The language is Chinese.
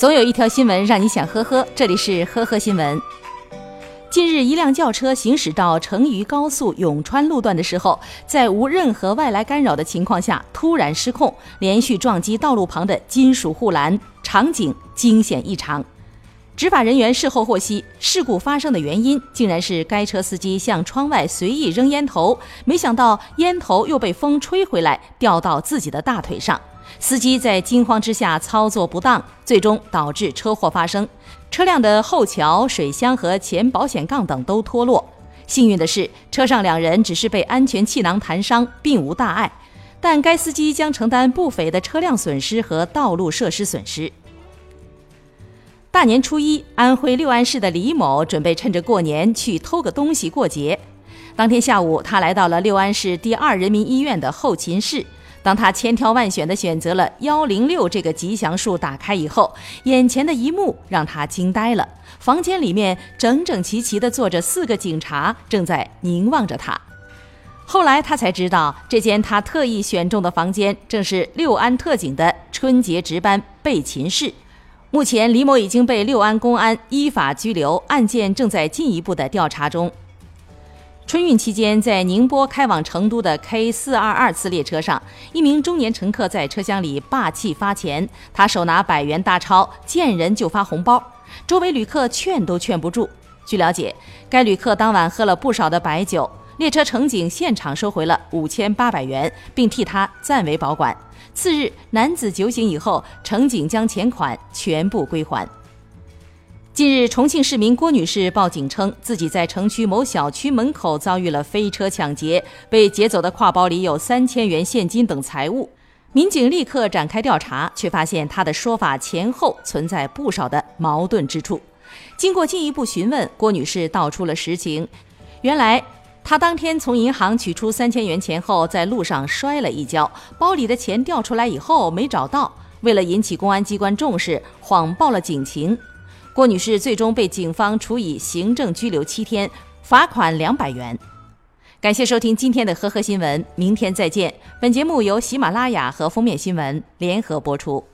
总有一条新闻让你想呵呵，这里是呵呵新闻。近日，一辆轿车行驶到成渝高速永川路段的时候，在无任何外来干扰的情况下突然失控，连续撞击道路旁的金属护栏，场景惊险异常。执法人员事后获悉，事故发生的原因竟然是该车司机向窗外随意扔烟头，没想到烟头又被风吹回来，掉到自己的大腿上。司机在惊慌之下操作不当，最终导致车祸发生。车辆的后桥、水箱和前保险杠等都脱落。幸运的是，车上两人只是被安全气囊弹伤，并无大碍。但该司机将承担不菲的车辆损失和道路设施损失。大年初一，安徽六安市的李某准备趁着过年去偷个东西过节。当天下午，他来到了六安市第二人民医院的后勤室。当他千挑万选地选择了幺零六这个吉祥数打开以后，眼前的一幕让他惊呆了。房间里面整整齐齐地坐着四个警察，正在凝望着他。后来他才知道，这间他特意选中的房间正是六安特警的春节值班备勤室。目前，李某已经被六安公安依法拘留，案件正在进一步的调查中。春运期间，在宁波开往成都的 K 四二二次列车上，一名中年乘客在车厢里霸气发钱。他手拿百元大钞，见人就发红包，周围旅客劝都劝不住。据了解，该旅客当晚喝了不少的白酒，列车乘警现场收回了五千八百元，并替他暂为保管。次日，男子酒醒以后，乘警将钱款全部归还。近日，重庆市民郭女士报警称，自己在城区某小区门口遭遇了飞车抢劫，被劫走的挎包里有三千元现金等财物。民警立刻展开调查，却发现她的说法前后存在不少的矛盾之处。经过进一步询问，郭女士道出了实情：原来，她当天从银行取出三千元钱后，在路上摔了一跤，包里的钱掉出来以后没找到。为了引起公安机关重视，谎报了警情。郭女士最终被警方处以行政拘留七天，罚款两百元。感谢收听今天的呵呵新闻，明天再见。本节目由喜马拉雅和封面新闻联合播出。